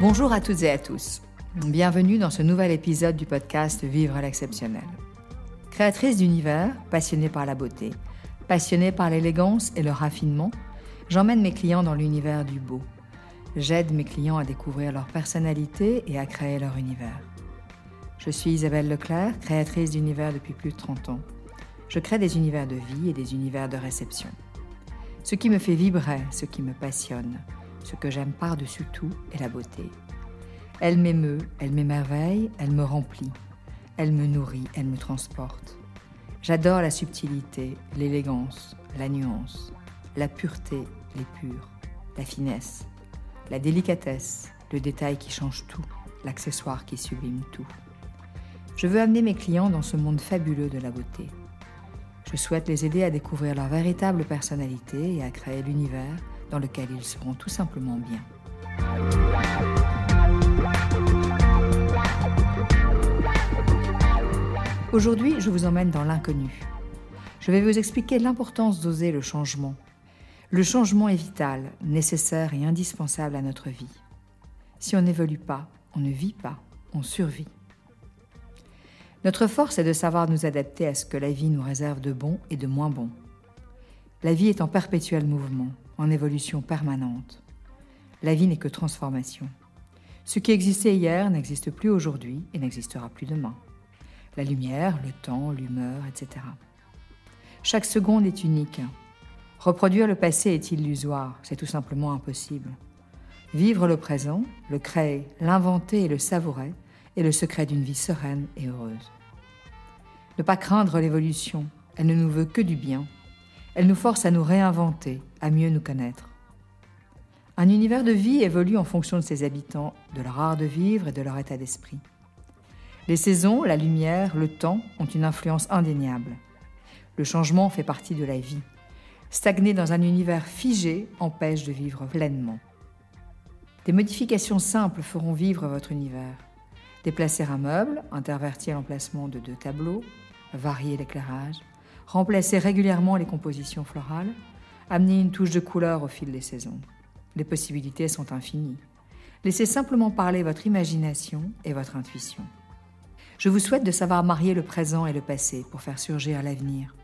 Bonjour à toutes et à tous. Bienvenue dans ce nouvel épisode du podcast Vivre l'exceptionnel. Créatrice d'univers, passionnée par la beauté, passionnée par l'élégance et le raffinement, j'emmène mes clients dans l'univers du beau. J'aide mes clients à découvrir leur personnalité et à créer leur univers. Je suis Isabelle Leclerc, créatrice d'univers depuis plus de 30 ans. Je crée des univers de vie et des univers de réception. Ce qui me fait vibrer, ce qui me passionne, ce que j'aime par-dessus tout est la beauté. Elle m'émeut, elle m'émerveille, elle me remplit. Elle me nourrit, elle me transporte. J'adore la subtilité, l'élégance, la nuance, la pureté, l'épure, la finesse, la délicatesse, le détail qui change tout, l'accessoire qui sublime tout. Je veux amener mes clients dans ce monde fabuleux de la beauté. Je souhaite les aider à découvrir leur véritable personnalité et à créer l'univers dans lequel ils seront tout simplement bien. Aujourd'hui, je vous emmène dans l'inconnu. Je vais vous expliquer l'importance d'oser le changement. Le changement est vital, nécessaire et indispensable à notre vie. Si on n'évolue pas, on ne vit pas, on survit. Notre force est de savoir nous adapter à ce que la vie nous réserve de bon et de moins bon. La vie est en perpétuel mouvement en évolution permanente. La vie n'est que transformation. Ce qui existait hier n'existe plus aujourd'hui et n'existera plus demain. La lumière, le temps, l'humeur, etc. Chaque seconde est unique. Reproduire le passé est illusoire, c'est tout simplement impossible. Vivre le présent, le créer, l'inventer et le savourer est le secret d'une vie sereine et heureuse. Ne pas craindre l'évolution, elle ne nous veut que du bien elle nous force à nous réinventer, à mieux nous connaître. Un univers de vie évolue en fonction de ses habitants, de leur art de vivre et de leur état d'esprit. Les saisons, la lumière, le temps ont une influence indéniable. Le changement fait partie de la vie. Stagner dans un univers figé empêche de vivre pleinement. Des modifications simples feront vivre votre univers. Déplacer un meuble, intervertir l'emplacement de deux tableaux, varier l'éclairage, remplacer régulièrement les compositions florales, amener une touche de couleur au fil des saisons. Les possibilités sont infinies. Laissez simplement parler votre imagination et votre intuition. Je vous souhaite de savoir marier le présent et le passé pour faire surgir l'avenir.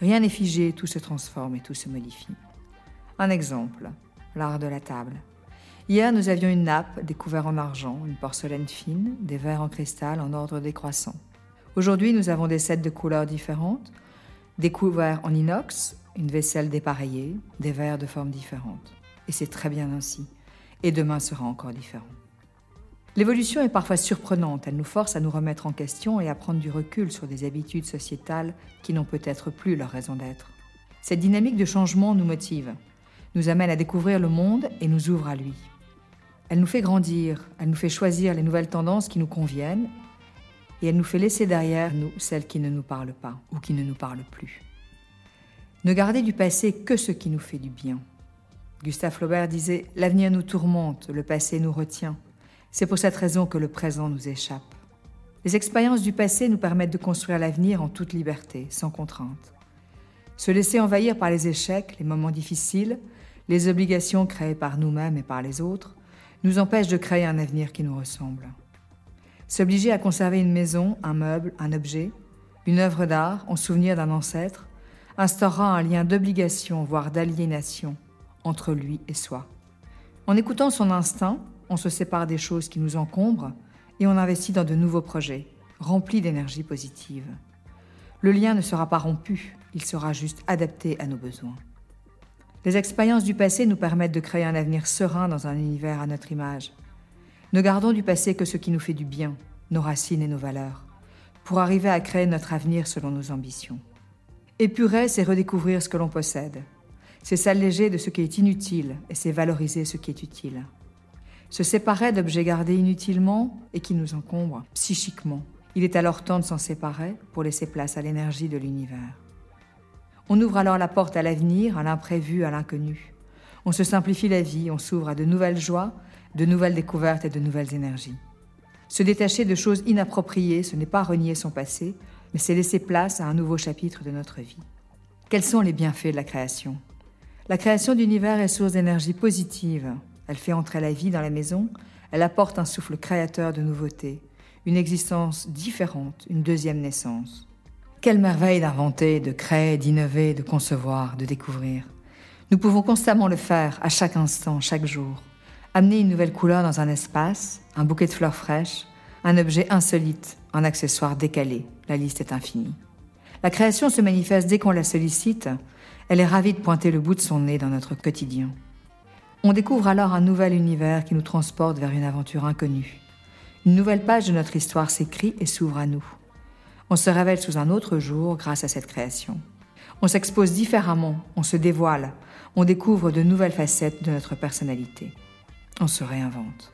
Rien n'est figé, tout se transforme et tout se modifie. Un exemple, l'art de la table. Hier, nous avions une nappe, découverte en argent, une porcelaine fine, des verres en cristal en ordre décroissant. Aujourd'hui, nous avons des sets de couleurs différentes, des en inox, une vaisselle dépareillée, des verres de formes différentes. Et c'est très bien ainsi. Et demain sera encore différent. L'évolution est parfois surprenante, elle nous force à nous remettre en question et à prendre du recul sur des habitudes sociétales qui n'ont peut-être plus leur raison d'être. Cette dynamique de changement nous motive, nous amène à découvrir le monde et nous ouvre à lui. Elle nous fait grandir, elle nous fait choisir les nouvelles tendances qui nous conviennent et elle nous fait laisser derrière nous celles qui ne nous parlent pas ou qui ne nous parlent plus. Ne garder du passé que ce qui nous fait du bien. Gustave Flaubert disait L'avenir nous tourmente, le passé nous retient. C'est pour cette raison que le présent nous échappe. Les expériences du passé nous permettent de construire l'avenir en toute liberté, sans contrainte. Se laisser envahir par les échecs, les moments difficiles, les obligations créées par nous-mêmes et par les autres, nous empêche de créer un avenir qui nous ressemble. S'obliger à conserver une maison, un meuble, un objet, une œuvre d'art en souvenir d'un ancêtre, instaurera un lien d'obligation, voire d'aliénation, entre lui et soi. En écoutant son instinct, on se sépare des choses qui nous encombrent et on investit dans de nouveaux projets, remplis d'énergie positive. Le lien ne sera pas rompu, il sera juste adapté à nos besoins. Les expériences du passé nous permettent de créer un avenir serein dans un univers à notre image, ne gardons du passé que ce qui nous fait du bien, nos racines et nos valeurs, pour arriver à créer notre avenir selon nos ambitions. Épurer, c'est redécouvrir ce que l'on possède. C'est s'alléger de ce qui est inutile et c'est valoriser ce qui est utile. Se séparer d'objets gardés inutilement et qui nous encombrent psychiquement. Il est alors temps de s'en séparer pour laisser place à l'énergie de l'univers. On ouvre alors la porte à l'avenir, à l'imprévu, à l'inconnu. On se simplifie la vie, on s'ouvre à de nouvelles joies de nouvelles découvertes et de nouvelles énergies. Se détacher de choses inappropriées, ce n'est pas renier son passé, mais c'est laisser place à un nouveau chapitre de notre vie. Quels sont les bienfaits de la création? La création d'univers est source d'énergie positive. Elle fait entrer la vie dans la maison, Elle apporte un souffle créateur de nouveauté, une existence différente, une deuxième naissance. Quelle merveille d'inventer, de créer, d'innover, de concevoir, de découvrir. Nous pouvons constamment le faire, à chaque instant, chaque jour. Amener une nouvelle couleur dans un espace, un bouquet de fleurs fraîches, un objet insolite, un accessoire décalé. La liste est infinie. La création se manifeste dès qu'on la sollicite. Elle est ravie de pointer le bout de son nez dans notre quotidien. On découvre alors un nouvel univers qui nous transporte vers une aventure inconnue. Une nouvelle page de notre histoire s'écrit et s'ouvre à nous. On se révèle sous un autre jour grâce à cette création. On s'expose différemment, on se dévoile, on découvre de nouvelles facettes de notre personnalité. On se réinvente.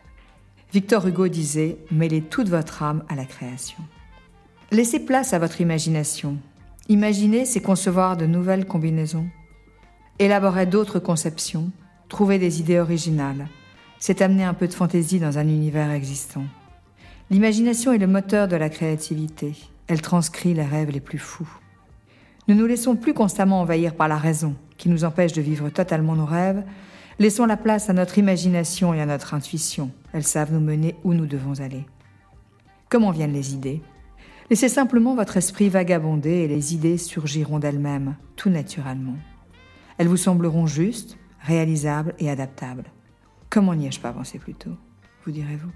Victor Hugo disait Mêlez toute votre âme à la création. Laissez place à votre imagination. Imaginez, c'est concevoir de nouvelles combinaisons. Élaborer d'autres conceptions, trouver des idées originales, c'est amener un peu de fantaisie dans un univers existant. L'imagination est le moteur de la créativité. Elle transcrit les rêves les plus fous. Ne nous laissons plus constamment envahir par la raison, qui nous empêche de vivre totalement nos rêves. Laissons la place à notre imagination et à notre intuition. Elles savent nous mener où nous devons aller. Comment viennent les idées? Laissez simplement votre esprit vagabonder et les idées surgiront d'elles-mêmes, tout naturellement. Elles vous sembleront justes, réalisables et adaptables. Comment n'y ai-je pas pensé plus tôt Vous direz-vous?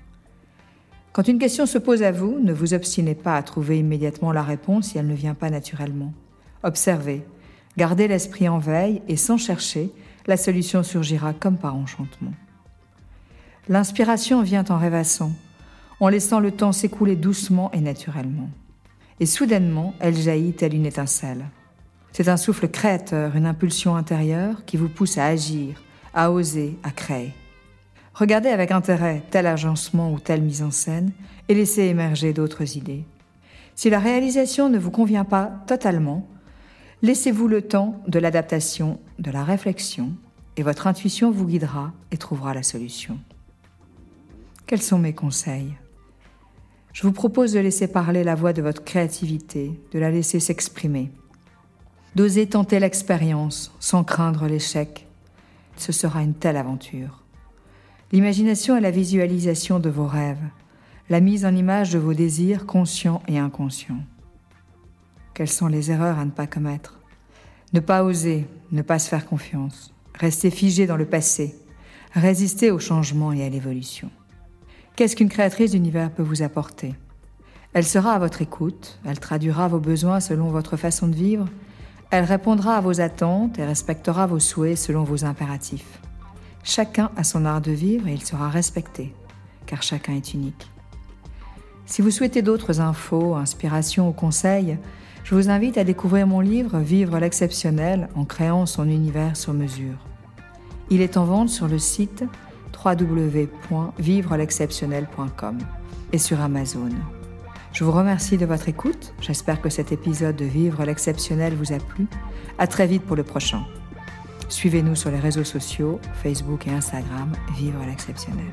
Quand une question se pose à vous, ne vous obstinez pas à trouver immédiatement la réponse si elle ne vient pas naturellement. Observez, gardez l'esprit en veille et sans chercher, la solution surgira comme par enchantement. L'inspiration vient en rêvassant, en laissant le temps s'écouler doucement et naturellement. Et soudainement, elle jaillit telle une étincelle. C'est un souffle créateur, une impulsion intérieure qui vous pousse à agir, à oser, à créer. Regardez avec intérêt tel agencement ou telle mise en scène et laissez émerger d'autres idées. Si la réalisation ne vous convient pas totalement, laissez-vous le temps de l'adaptation, de la réflexion, et votre intuition vous guidera et trouvera la solution. Quels sont mes conseils? Je vous propose de laisser parler la voix de votre créativité, de la laisser s'exprimer, d'oser tenter l'expérience sans craindre l'échec. Ce sera une telle aventure. L'imagination est la visualisation de vos rêves, la mise en image de vos désirs conscients et inconscients. Quelles sont les erreurs à ne pas commettre? Ne pas oser, ne pas se faire confiance, rester figé dans le passé, résister au changement et à l'évolution. Qu'est-ce qu'une créatrice d'univers peut vous apporter? Elle sera à votre écoute, elle traduira vos besoins selon votre façon de vivre, elle répondra à vos attentes et respectera vos souhaits selon vos impératifs. Chacun a son art de vivre et il sera respecté, car chacun est unique. Si vous souhaitez d'autres infos, inspirations ou conseils, je vous invite à découvrir mon livre Vivre l'exceptionnel en créant son univers sur mesure. Il est en vente sur le site www.vivrelexceptionnel.com et sur Amazon. Je vous remercie de votre écoute. J'espère que cet épisode de Vivre l'exceptionnel vous a plu. À très vite pour le prochain. Suivez-nous sur les réseaux sociaux, Facebook et Instagram, Vivre l'exceptionnel.